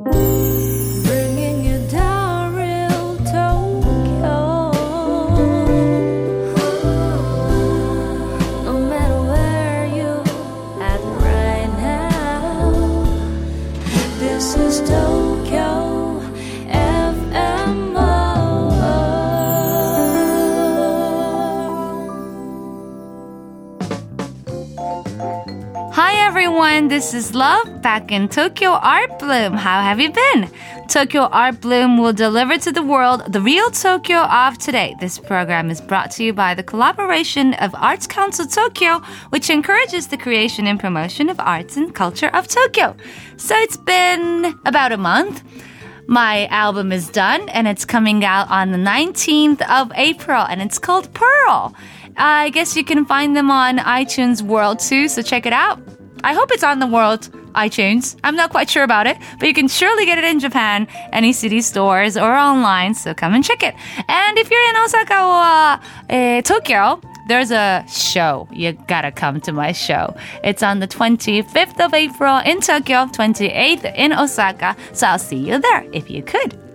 Hi everyone, this is Love back in Tokyo Art Bloom. How have you been? Tokyo Art Bloom will deliver to the world the real Tokyo of today. This program is brought to you by the collaboration of Arts Council Tokyo, which encourages the creation and promotion of arts and culture of Tokyo. So it's been about a month. My album is done and it's coming out on the 19th of April and it's called Pearl. I guess you can find them on iTunes World too, so check it out. I hope it's on the world iTunes. I'm not quite sure about it, but you can surely get it in Japan, any city stores or online, so come and check it. And if you're in Osaka or uh, Tokyo, there's a show. You gotta come to my show. It's on the 25th of April in Tokyo, 28th in Osaka, so I'll see you there if you could.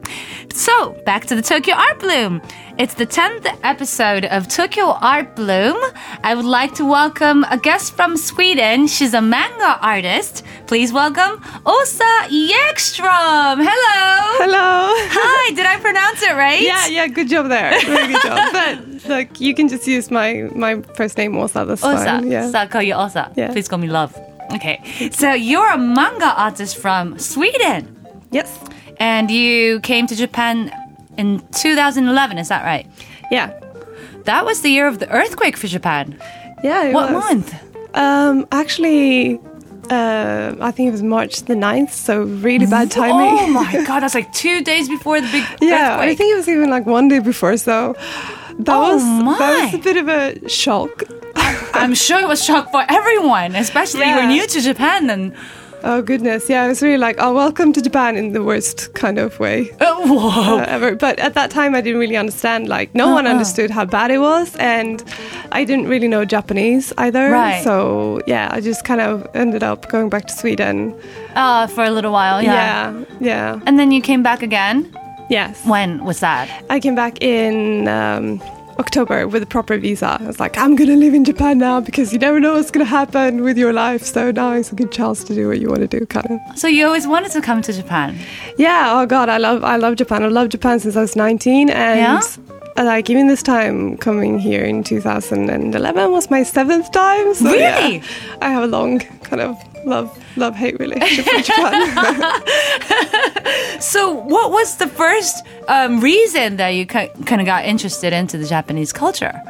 So, back to the Tokyo Art Bloom. It's the 10th episode of Tokyo Art Bloom. I would like to welcome a guest from Sweden. She's a manga artist. Please welcome Åsa Ekström. Hello. Hello. Hi, did I pronounce it right? Yeah, yeah, good job there. Very good job. But like, you can just use my my first name Åsa. That's Åsa. fine. Yeah. So I'll call you Åsa. Yeah. Please call me Love. Okay. So you're a manga artist from Sweden. Yes. And you came to Japan in 2011, is that right? Yeah. That was the year of the earthquake for Japan. Yeah. It What was. month? Um, actually, uh, I think it was March the 9th, so really bad timing. Oh my god, that's like two days before the big yeah, earthquake. I think it was even like one day before. So that Oh was that was a bit of a shock. I'm sure it was shock for everyone, especially if you were new to Japan and Oh goodness, yeah, I was really like, oh, welcome to Japan in the worst kind of way. oh, uh, ever. But at that time, I didn't really understand. Like, no one Uh-uh. understood how bad it was, and I didn't really know Japanese either. Right. So yeah, I just kind of ended up going back to Sweden. Uh, for a little while, yeah. Yeah, yeah, And then you came back again. yes. When was that? I came back in. Um, October with a proper visa. I was like, I'm gonna live in Japan now because you never know what's gonna happen with your life. So now is a good chance to do what you want to do, kind of. So you always wanted to come to Japan. Yeah. Oh God, I love I love Japan. I love Japan since I was 19, and Yeah? uh, like even this time coming here in 2011 was my seventh time. So yeah, Really? I have a long kind of love love hate relationship with Japan. So what was the first um, reason that you kind of got interested into the Japanese culture?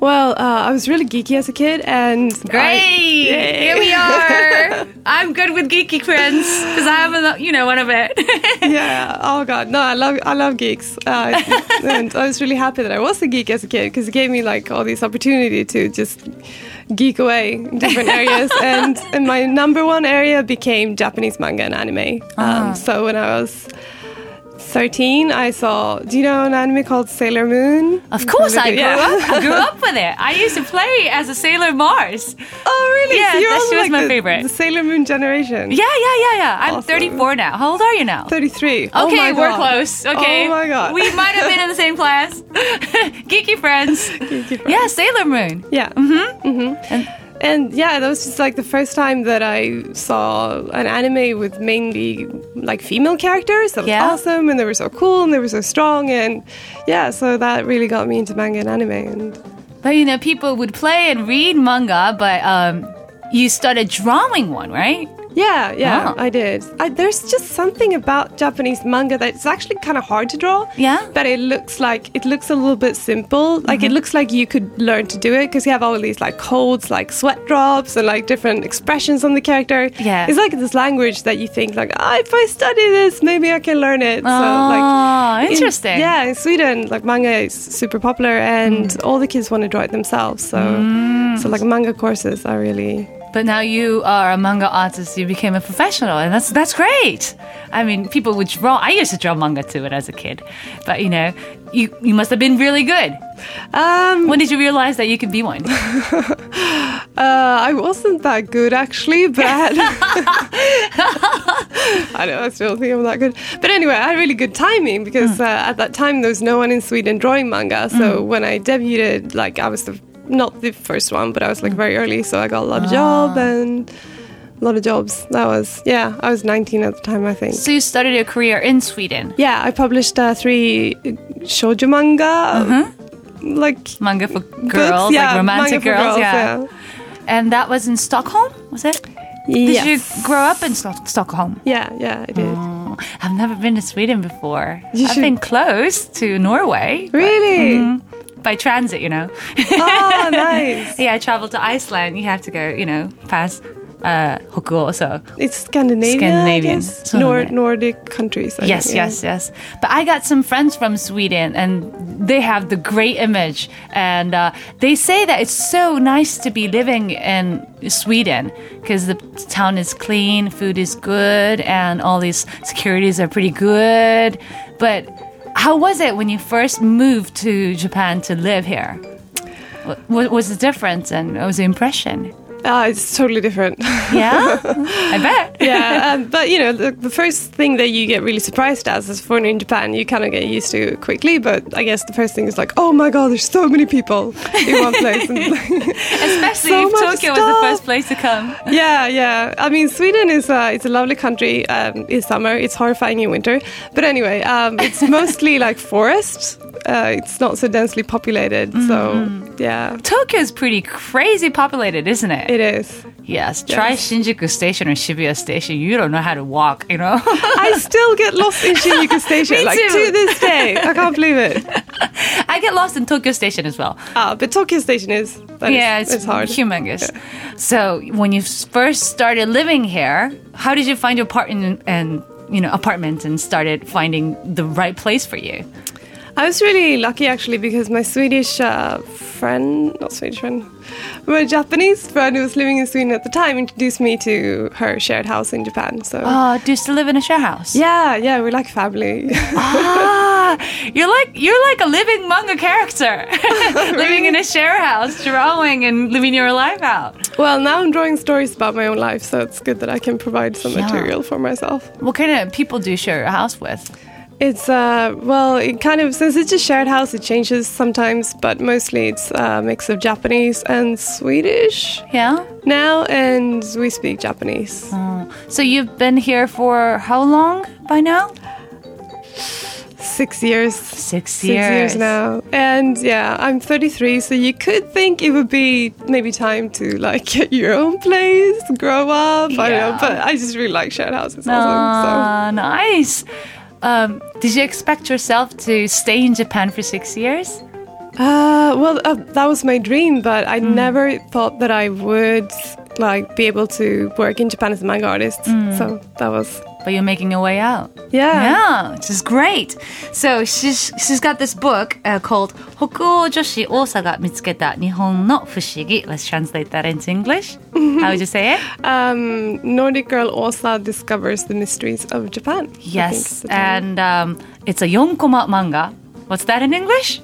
Well, uh, I was really geeky as a kid, and Great! I, Here we are. I'm good with geeky friends because I have a, you know, one of it. yeah. Oh God, no, I love I love geeks, uh, and I was really happy that I was a geek as a kid because it gave me like all this opportunity to just geek away in different areas. and, and my number one area became Japanese manga and anime. Um, so when I was 13, I saw. Do you know an anime called Sailor Moon? Of course, I grew Yeah. up. I grew up with it. I used to play as a Sailor Mars. Oh, really? Yeah, you're that she was like my the, favorite. The Sailor Moon generation. Yeah, yeah, yeah, yeah. I'm Awesome. 34 now. How old are you now? 33. Oh Okay, my we're God. close. Okay. Oh my god. We might have been in the same class. Geeky friends. Geeky friends. Yeah, Sailor Moon. Yeah. Mm-hmm. Mm-hmm. And, yeah, that was just like the first time that I saw an anime with mainly like female characters. That was Yeah. awesome, and they were so cool and they were so strong, and yeah, so that really got me into manga and anime. And But you know, people would play and read manga, but um, you started drawing one, right? Yeah, yeah, Ah. I did. I, there's just something about Japanese manga that's actually kind of hard to draw. Yeah? but it looks like it looks a little bit simple. Like it looks like you could learn to do it because you have all these like codes, like sweat drops, and like different expressions on the character. Yeah. it's like this language that you think like, ah, if I study this, maybe I can learn it. Oh, in- interesting. yeah, in Sweden, like manga is super popular, and Mm. all the kids want to draw it themselves. So, so like manga courses are really. But now you are a manga artist. You became a professional, and that's that's great. I mean, people would draw. I used to draw manga too, as a kid. But you know, you you must have been really good. Um, When did you realize that you could be one? Uh, I wasn't that good actually, but I. I know I still think I'm that good, but anyway, I had really good timing because uh, at that time there was no one in Sweden drawing manga. So when I debuted, like I was the not the first one, but I was like very early, so I got a lot of job and a lot of jobs. That was yeah, I was 19 at the time, I think. So you started your career in Sweden. Yeah, I published uh, three shoujo manga, like Manga for books, girls, yeah, like romantic for girls, yeah. And that was in Stockholm, was it? Did Yes. you grow up in Sto- Stockholm? Yeah, yeah, I did. Oh, I've never been to Sweden before. You I've should- been close to Norway Really? Mm-hmm. By transit, you know. Oh, nice. yeah, I traveled to Iceland. You have to go, you know, past uh, Hokuo. So It's Scandinavian. Scandinavian. I guess. So Nor- Nordic countries. I yes, think, yeah. yes, yes. But I got some friends from Sweden, and they have the great image, and uh, they say that it's so nice to be living in Sweden because the town is clean, food is good, and all these securities are pretty good. But how was it when you first moved to Japan to live here? What was the difference, and what was the impression? Ah, it's totally different. Yeah, I bet. yeah, um, but you know, the, the first thing that you get really surprised as as a foreigner in Japan, you kind of get used to quickly. But I guess the first thing is like, oh my god, there's so many people in one place. And, Especially So if Tokyo was the first place to come. yeah, yeah. I mean, Sweden is uh, it's a lovely country um, in summer. It's horrifying in winter. But anyway, um, it's mostly like forests. Uh, it's not so densely populated. So yeah, Tokyo is pretty crazy populated, isn't it? It is. yes. Try Yes. Shinjuku Station or Shibuya Station. You don't know how to walk, you know? I still get lost in Shinjuku Station, like too. to this day. I can't believe it. I get lost in Tokyo Station as well. Ah, but Tokyo Station is that is- yeah, it's, it's hard. humongous. So when you first started living here, how did you find your apartment and you know apartment and started finding the right place for you? I was really lucky actually because my Swedish uh, friend, not Swedish friend, my Japanese friend who was living in Sweden at the time introduced me to her shared house in Japan. So Oh, do you still live in a share house? yeah, yeah, we're like family. Ah, you're like you're like a living manga character, living in a share house, drawing and living your life out. well, now I'm drawing stories about my own life, so it's good that I can provide some Yeah. material for myself. What kind of people do you share your house with? It's uh well, it kind of since it's a shared house, it changes sometimes, but mostly it's a mix of Japanese and Swedish Yeah. now, and we speak Japanese. So you've been here for how long by now? Six years. Six, Six years now, and yeah, I'm 33, so you could think it would be maybe time to like get your own place, grow up. I don't Yeah. know, but I just really like shared houses also. Ah, nice. Um, did you expect yourself to stay in Japan for six years? Uh, well, uh, that was my dream, but I never thought that I would like be able to work in Japan as a manga artist. So that was but you're making your way out. Yeah. Yeah, which is great. So she's, she's got this book uh, called Hokuojoshi Osaka Mitsuketa Nihon no Fushigi. Let's translate that into English. How would you say it? Um, Nordic girl Åsa discovers the mysteries of Japan. Yes, and um, it's a yonkoma manga. What's that in English?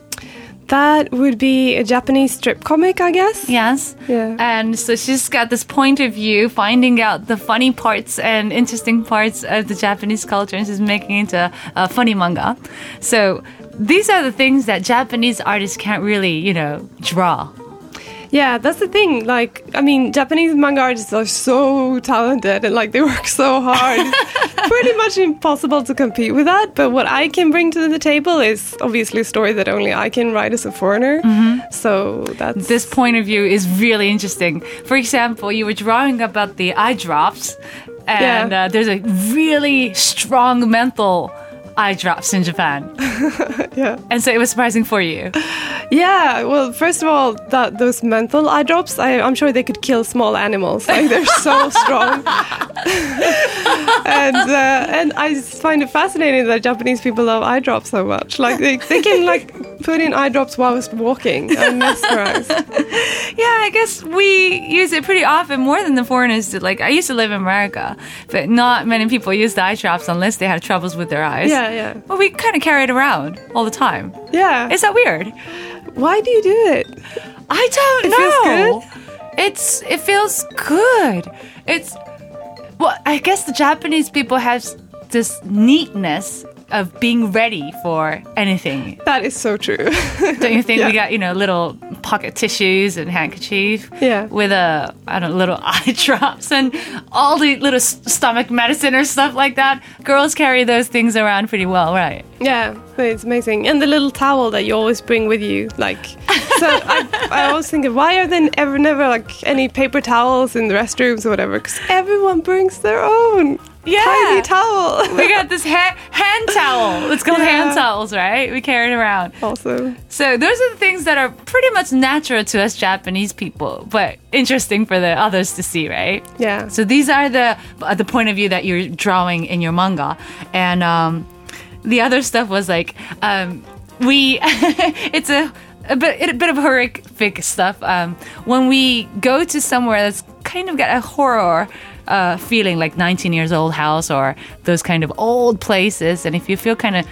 That would be a Japanese strip comic, I guess. Yes. Yeah. And so she's got this point of view, finding out the funny parts and interesting parts of the Japanese culture, and she's making it into a funny manga. So these are the things that Japanese artists can't really, you know, draw. Yeah, that's the thing. Like, I mean, Japanese manga artists are so talented and like they work so hard. It's pretty much impossible to compete with that. But what I can bring to the table is obviously a story that only I can write as a foreigner. So that's This point of view is really interesting. For example, you were drawing about the eye drops, and Yeah. uh, there's a really strong menthol eye drops in Japan. yeah. And so it was surprising for you. Yeah, well, first of all, that those menthol eye drops, I, I'm sure they could kill small animals. Like they're so strong. and uh, and I find it fascinating that Japanese people love eye drops so much. Like they, they can like put in eye drops whilst walking. I'm mesmerized. Yeah, I guess we use it pretty often more than the foreigners do. Like I used to live in America, but not many people use eye drops unless they have troubles with their eyes. Yeah, yeah, But we kind of carry it around all the time. yeah. Is that weird? Why do you do it? I don't know. It feels know. it's it feels good. It's well, I guess the Japanese people have this neatness of being ready for anything. That is so true. Don't you think Yeah. we got you know little pocket tissues and handkerchief? Yeah. With a I don't know little eye drops and all the little stomach medicine or stuff like that. Girls carry those things around pretty well, right? Yeah, it's amazing. And the little towel that you always bring with you, like. So I, I always think, of why are there ever never like any paper towels in the restrooms or whatever? Because everyone brings their own Yeah. tiny towel. We got this ha- hand towel. It's called Yeah. hand towels, right? We carry it around. also, So those are the things that are pretty much natural to us Japanese people, but interesting for the others to see, right? yeah. So these are the uh, the point of view that you're drawing in your manga, and um, the other stuff was like um, we. it's a a bit a bit of horrific stuff. Um, when we go to somewhere that's kind of got a horror. Uh, feeling like 19 years old house or those kind of old places and if you feel kind of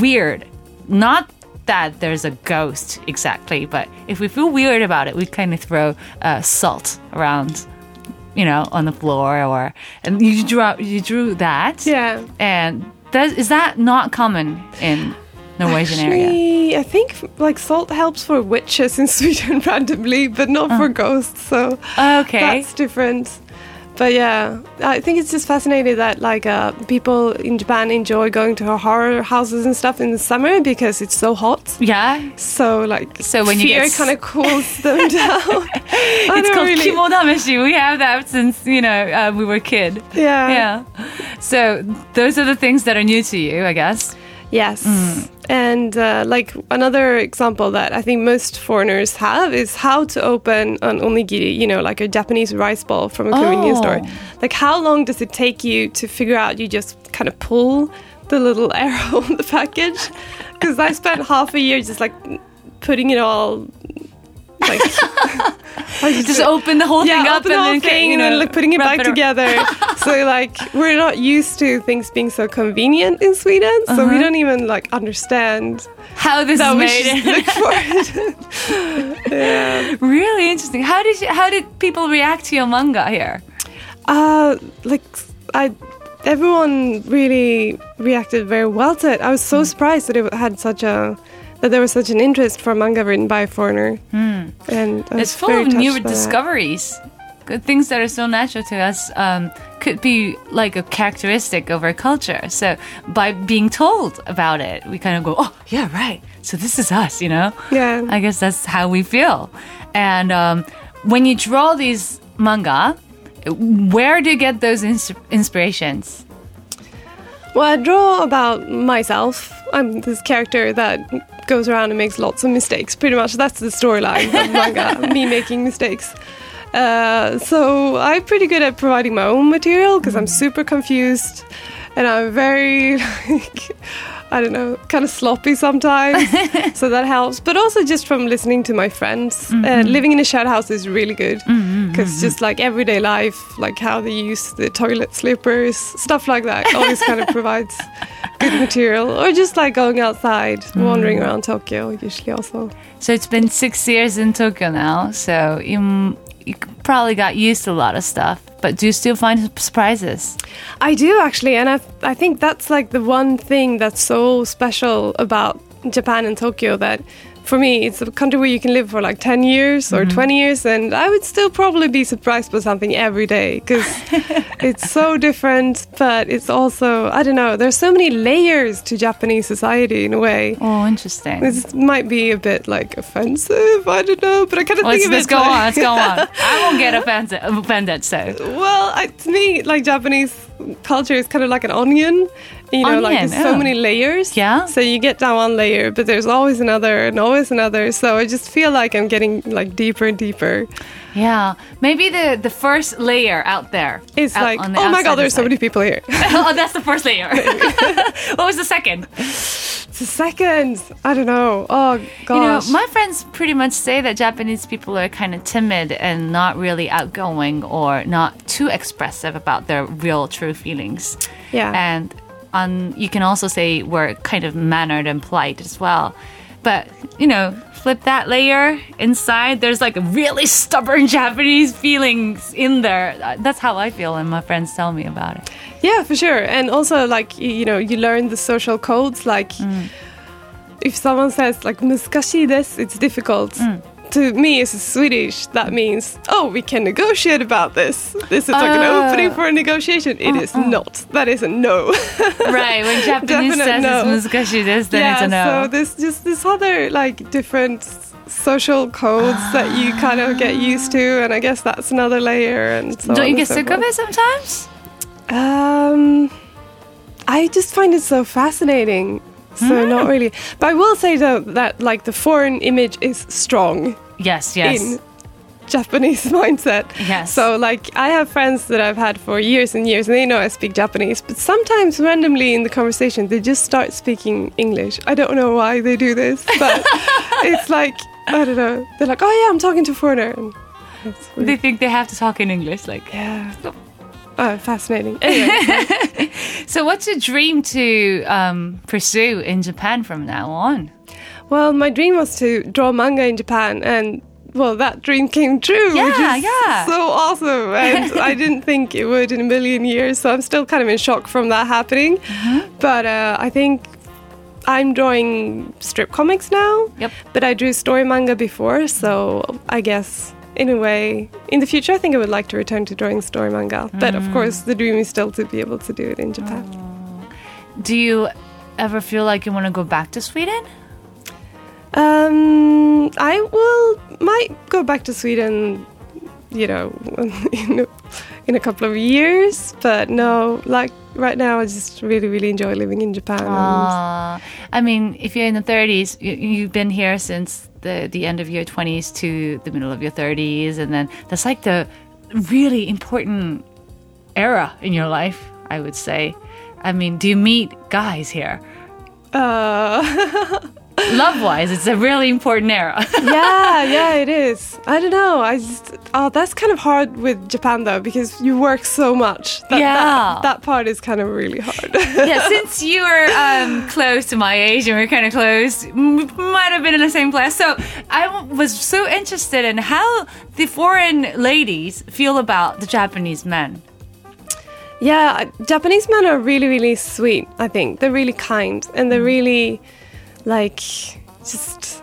weird not that there's a ghost exactly, but if we feel weird about it, we kind of throw uh, salt around, you know, on the floor or and you drew you drew that. Yeah. And that is that not common in Norwegian area? I think like salt helps for witches in Sweden randomly, but not for ghosts. So Okay. that's different. But yeah, I think it's just fascinating that like uh, people in Japan enjoy going to horror houses and stuff in the summer because it's so hot. yeah. So like, So when you fear get kind of cools them down. It's called really- kimodameshi. We have that since you know uh, we were a kid. Yeah. Yeah. So those are the things that are new to you, I guess. Yes. Mm. And uh, like another example that I think most foreigners have is how to open an onigiri, you know, like a Japanese rice ball from a convenience Oh. store. Like, how long does it take you to figure out you just kind of pull the little arrow on the package? Because I spent half a year just like putting it all. Like, I Just open the whole yeah, thing up open and the whole then thing you and then like putting it back ar- together. so like we're not used to things being so convenient in Sweden, so Uh-huh. we don't even like understand How this that is we made. should look for it. yeah. Really interesting. How did you, how did people react to your manga here? Uh, like I, everyone really reacted very well to it. I was so surprised that it had such a that there was such an interest for manga written by a foreigner. And I Hmm. It's full of new discoveries. that. Things that are so natural to us um, could be like a characteristic of our culture. So by being told about it, we kind of go, "Oh, yeah, right. So this is us," you know. Yeah. I guess that's how we feel. And um, when you draw these manga, where do you get those ins- inspirations? Well, I draw about myself. I'm this character that goes around and makes lots of mistakes. Pretty much, that's the storyline of manga. me making mistakes. Uh, so I'm pretty good at providing my own material because I'm super confused, and I'm very like. I don't know, kind of sloppy sometimes, so that helps. But also just from listening to my friends, uh, mm-hmm. living in a shared house is really good mm-hmm, mm-hmm, because just like everyday life, like how they use the toilet slippers, stuff like that, always kind of provides good material. Or just like going outside, wandering around Tokyo, usually also. So it's been six years in Tokyo now. So you you probably got used to a lot of stuff. But do you still find surprises? I do actually, and I I think that's like the one thing that's so special about Japan and Tokyo that for me it's a country where you can live for like 10 years or mm-hmm. 20 years and I would still probably be surprised by something every day because it's so different but it's also I don't know there's so many layers to Japanese society in a way Oh, interesting. this might be a bit like offensive I don't know but I kind of Let's, think of let's it go like- on. Let's go on. I won't get offended. Offended. So Well, I, to me, like Japanese culture is kind of like an onion. You know, like there's so oh. many layers. Yeah. So you get down one layer, but there's always another and always another. So I just feel like I'm getting like deeper and deeper. yeah, maybe the the first layer out there is like, the oh my god, there's so many people here. oh, that's the first layer. what was the second? it's a second. I don't know. Oh gosh. You know, my friends pretty much say that Japanese people are kind of timid and not really outgoing or not too expressive about their real, true feelings. Yeah. And on, you can also say we're kind of mannered and polite as well. But, you know, flip that layer inside, there's like a really stubborn Japanese feelings in there. That's how I feel, and my friends tell me about it. Yeah, for sure. And also, like, you know, you learn the social codes. Like, mm. if someone says, like, muskashi this, it's difficult. Mm. To me, as a Swedish, that means, oh, we can negotiate about this. This is like an Ah. opening for a negotiation. It is not. That is a no. Right, when Japanese says no. it's muskashi this, then yeah, it's a no. so there's just this other, like, different social codes that you kind of get used to. And I guess that's another layer. And so Don't you get so sick of it sometimes? Um, I just find it so fascinating. So Hmm. not really, but I will say though that like the foreign image is strong Yes, yes. in Japanese mindset. Yes. So like I have friends that I've had for years and years, and they know I speak Japanese. But sometimes randomly in the conversation, they just start speaking English. I don't know why they do this, but it's like I don't know. They're like, oh yeah, I'm talking to a foreigner. And they think they have to talk in English. Like, yeah. Oh, fascinating. Anyway. so what's your dream to um, pursue in Japan from now on? Well, my dream was to draw manga in Japan, and well, that dream came true, Yeah, yeah. so awesome. And I didn't think it would in a million years, so I'm still kind of in shock from that happening. Mm-hmm. But uh, I think I'm drawing strip comics now. Yep. But I drew story manga before, so I guess in a way, in the future, I think I would like to return to drawing story manga. But Mm. of course, the dream is still to be able to do it in Japan. Do you ever feel like you want to go back to Sweden? Um, I will might go back to Sweden, you know, in a, in a couple of years. But no, like right now, I just really, really enjoy living in Japan. and- I mean, if you're in the 30s, you, you've been here since the, the end of your 20s to the middle of your 30s, and then that's like the really important era in your life, I would say. I mean, do you meet guys here? Uh, Love wise, it's a really important era. yeah, yeah, it is. I don't know. I just oh, that's kind of hard with Japan though because you work so much. That, Yeah. that, that part is kind of really hard. yeah, since you were um, close to my age and we are kind of close, might have been in the same class. So I was so interested in how the foreign ladies feel about the Japanese men. Yeah, Japanese men are really, really sweet. I think they're really kind and they're really like just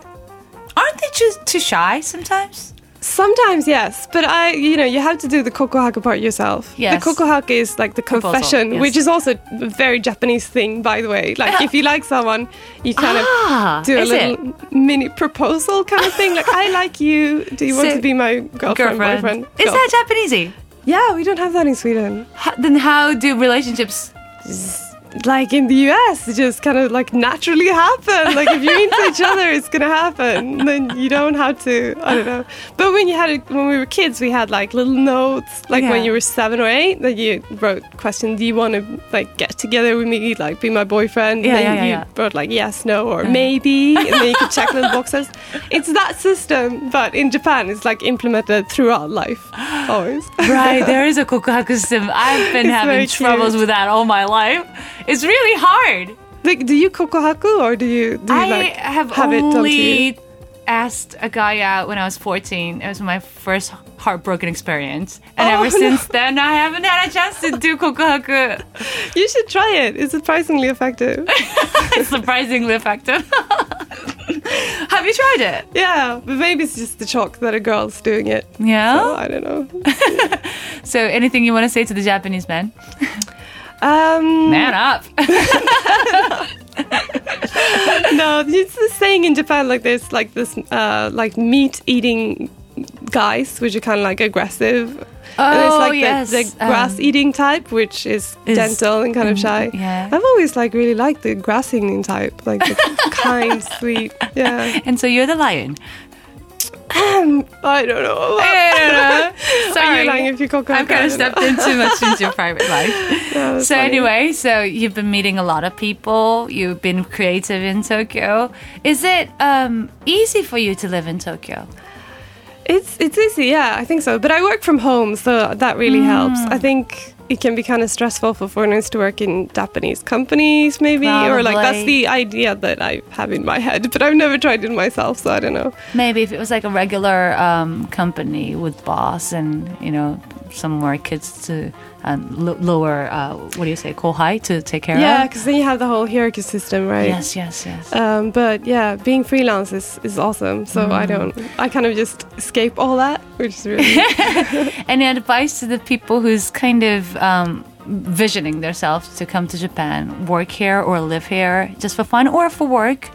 Aren't they just too shy sometimes? sometimes yes, but I, you know, you have to do the kokuhaku part yourself. Yes. the kokuhaku is like the confession, yes. which is also a very Japanese thing, by the way. Like if you like someone, you kind Ah, of do a little mini proposal kind of thing. Like I like you. Do you want to be my girlfriend, boyfriend? Is Girl- that Japanesey? Yeah, we don't have that in Sweden. How, then how do relationships? Like in the US, it just kind of like naturally happen. Like if you're into each other, it's gonna happen. Then you don't have to. I don't know. But when you had it, when we were kids, we had like little notes, like Yeah. when you were seven or eight, that you wrote question: Do you want to like get together with me, like be my boyfriend? Yeah, and then yeah, yeah, you wrote like yes, no, or maybe, and then you could check little boxes. It's that system, but in Japan, it's like implemented throughout life, always. Right, there is a kokuhaku system. I've been It's having troubles with that all my life. It's really hard. Like, do you kokuhaku or do you do you I like have have it done to you? only asked a guy out when I was 14. It was my first heartbroken experience. And Oh, ever no. since then, I haven't had a chance to do kokuhaku. You should try it. It's surprisingly effective. It's surprisingly effective. have you tried it? yeah, but maybe it's just the shock that a girl's doing it. Yeah. So, I don't know. So, anything you want to say to the Japanese men? Um, Man up. no, it's the saying in Japan like there's like this uh, like meat eating guys, which are kind of like aggressive. and there's Oh, like yes, the, the um, grass eating type, which is, is- gentle and kind of shy. yeah. I've always like really liked the grass eating type, like the kind, sweet. Yeah. and so you're the lion. I don't know. I don't know. Are Sorry. you lying if you cook I've kind of stepped in too much into your private life. So funny. anyway, so you've been meeting a lot of people. You've been creative in Tokyo. Is it um, easy for you to live in Tokyo? It's it's easy, yeah, I think so. But I work from home, so that really helps. I think it can be kind of stressful for foreigners to work in Japanese companies, maybe, or like that's the idea that I have in my head. But I've never tried it myself, so I don't know. Maybe if it was like a regular um, company with boss and you know some more kids to um, lo- lower uh, what do you say kohai to take care Yeah, of. Yeah, because then you have the whole hierarchy system, right? Yes, yes, yes. Um, but yeah, being freelance is, is awesome. So I don't, I kind of just escape all that, which is really. Any advice to the people who's kind of um, visioning themselves to come to Japan, work here or live here just for fun or for work?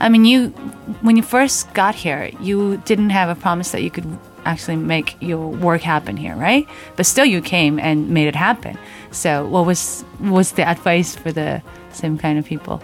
I mean, you when you first got here, you didn't have a promise that you could actually make your work happen here, right? But still, you came and made it happen. So, what was was the advice for the same kind of people?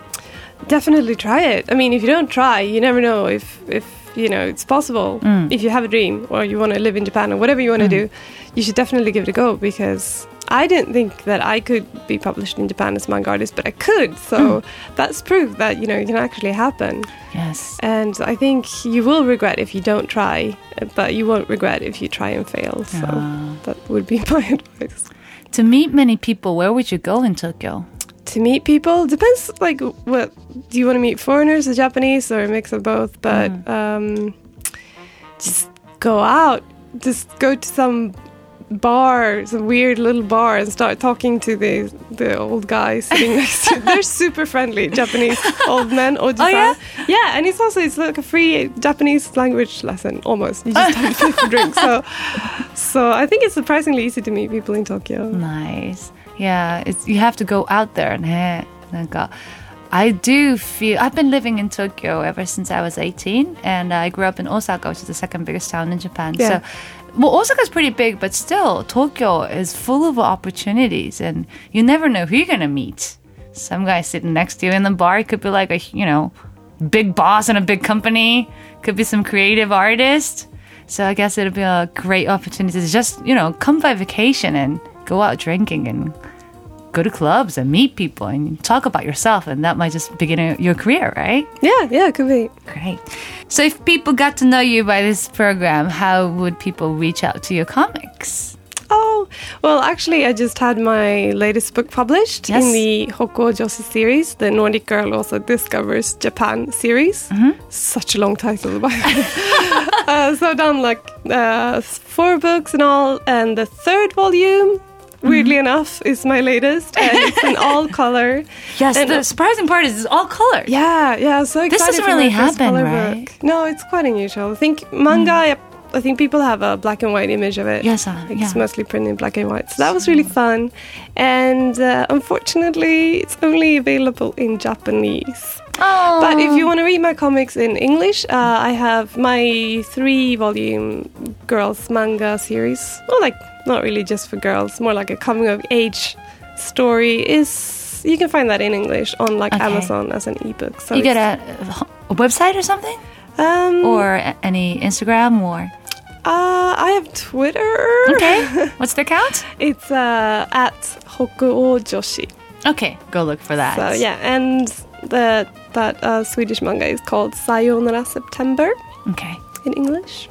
Definitely try it. I mean, if you don't try, you never know if if you know it's possible. Mm. If you have a dream or you want to live in Japan or whatever you want to mm. do, you should definitely give it a go because I didn't think that I could be published in Japan as manga artist, but I could. So hmm. that's proof that you know it can actually happen. Yes. And I think you will regret if you don't try, but you won't regret if you try and fail. So ah. that would be my advice. To meet many people, where would you go in Tokyo? to meet people depends like what do you want to meet foreigners or japanese or a mix of both but hmm. um just go out just go to some bars, a weird little bar, and start talking to the the old guy sitting next to. Him. They're super friendly Japanese old men. Oh yeah, yeah, and it's also it's like a free Japanese language lesson almost. You just have to pay for. So, so I think it's surprisingly easy to meet people in Tokyo. Nice. Yeah, it's you have to go out there and hey, I do feel I've been living in Tokyo ever since I was 18, and I grew up in Osaka, which is the second biggest town in Japan. Yeah. So well, Osaka's pretty big, but still, Tokyo is full of opportunities, and you never know who you're gonna meet. Some guy sitting next to you in the bar could be like a you know big boss in a big company, could be some creative artist. So I guess it'll be a great opportunity to just you know come by vacation and go out drinking and go to clubs and meet people and talk about yourself, and that might just begin a, your career, right? yeah yeah it could be Great. So if people got to know you by this program, how would people reach out to your comics? Oh, well, actually, I just had my latest book published Yes. in the Hokuo Joshi series, the Nordic Girl Åsa Discovers Japan series. Such a long title, by the way. uh, so I've done like uh, four books and all, and the third volume, weirdly enough, is my latest, and it's in all color. Yes, And- the surprising part is it's all color. Yeah, yeah, so excited. doesn't for really happen, color right? Book. No, it's quite unusual. I think manga. I think people have a black and white image of it. Yes, uh, Like, yeah. It's mostly printed in black and white. So that was really fun. And uh, unfortunately, it's only available in Japanese. Oh. But if you want to read my comics in English, uh, I have my three volume girls manga series. Well, like, not really just for girls, more like a coming of age story. Is You can find that in English on like Okay. Amazon as an ebook. So you get a, a website or something? um, Or any Instagram or. uh, I have Twitter. Okay. What's the account? It's uh, at Hokuo Joshi. Okay, go look for that. So yeah, and the that uh, Swedish manga is called Sayonara September Okay. in English.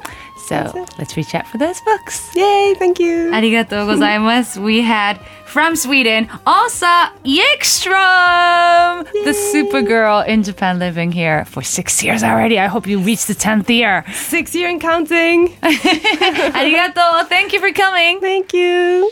So let's reach out for those books. Yay, thank you. Arigato gozaimasu. we had from Sweden, Åsa Ekström, Yay. the Supergirl in Japan living here for six years already. I hope you reach the 10th year. Six year and counting. Arigato. Thank you for coming. Thank you.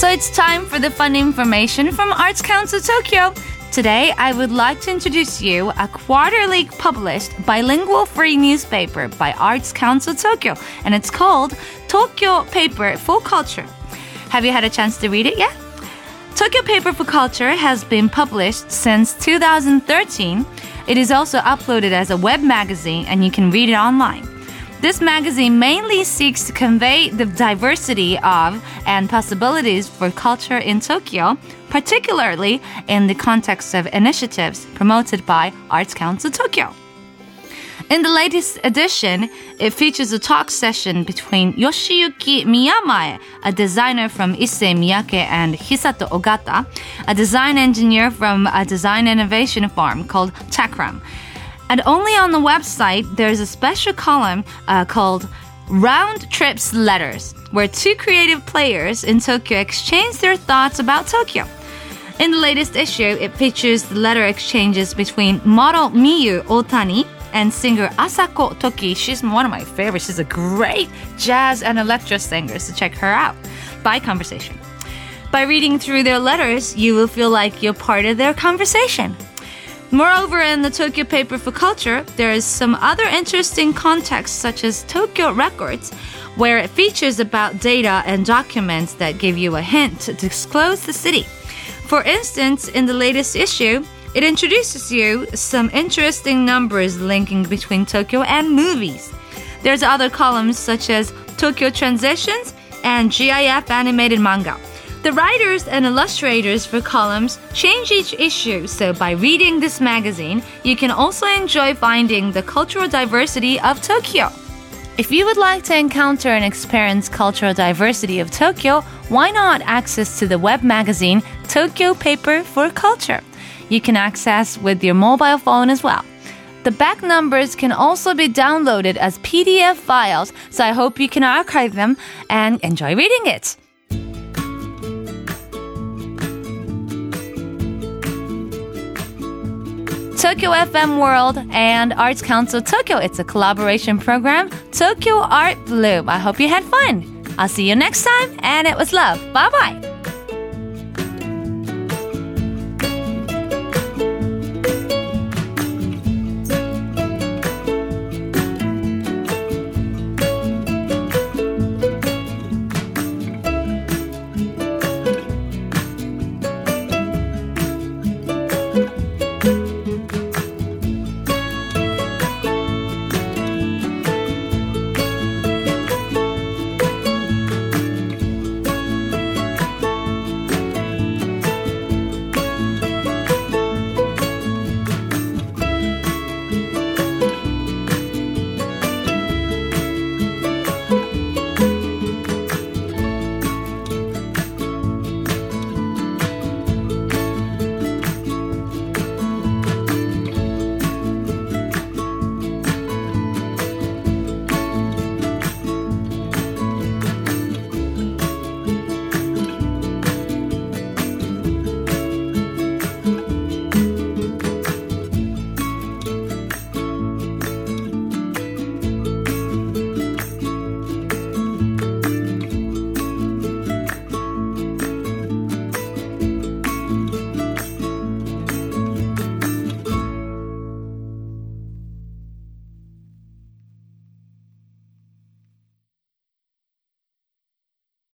So it's time for the fun information from Arts Council Tokyo. Today, I would like to introduce you a quarterly published bilingual free newspaper by Arts Council Tokyo, and it's called Tokyo Paper for Culture. Have you had a chance to read it yet? Tokyo Paper for Culture has been published since 2013. It is also uploaded as a web magazine and you can read it online. This magazine mainly seeks to convey the diversity of and possibilities for culture in Tokyo, particularly in the context of initiatives promoted by Arts Council Tokyo. In the latest edition, it features a talk session between Yoshiyuki Miyamae, a designer from Issey Miyake, and Hisato Ogata, a design engineer from a design innovation farm called Takram. And only on the website, there's a special column uh, called Round Trips Letters, where two creative players in Tokyo exchange their thoughts about Tokyo. In the latest issue, it features the letter exchanges between model Miyu Otani and singer Asako Toki. She's one of my favorites. She's a great jazz and electro singer, so check her out. By conversation. By reading through their letters, you will feel like you're part of their conversation. Moreover, in the Tokyo paper for culture, there is some other interesting context, such as Tokyo Records, where it features about data and documents that give you a hint to disclose the city. For instance, in the latest issue, it introduces you some interesting numbers linking between Tokyo and movies. There's other columns such as Tokyo Transitions and GIF animated manga. The writers and illustrators for columns change each issue, so by reading this magazine, you can also enjoy finding the cultural diversity of Tokyo. If you would like to encounter and experience cultural diversity of Tokyo, why not access to the web magazine Tokyo Paper for Culture? You can access with your mobile phone as well. The back numbers can also be downloaded as PDF files, so I hope you can archive them and enjoy reading it. Tokyo FM World and Arts Council Tokyo. It's a collaboration program, Tokyo Art Bloom. I hope you had fun. I'll see you next time, and it was love. Bye bye.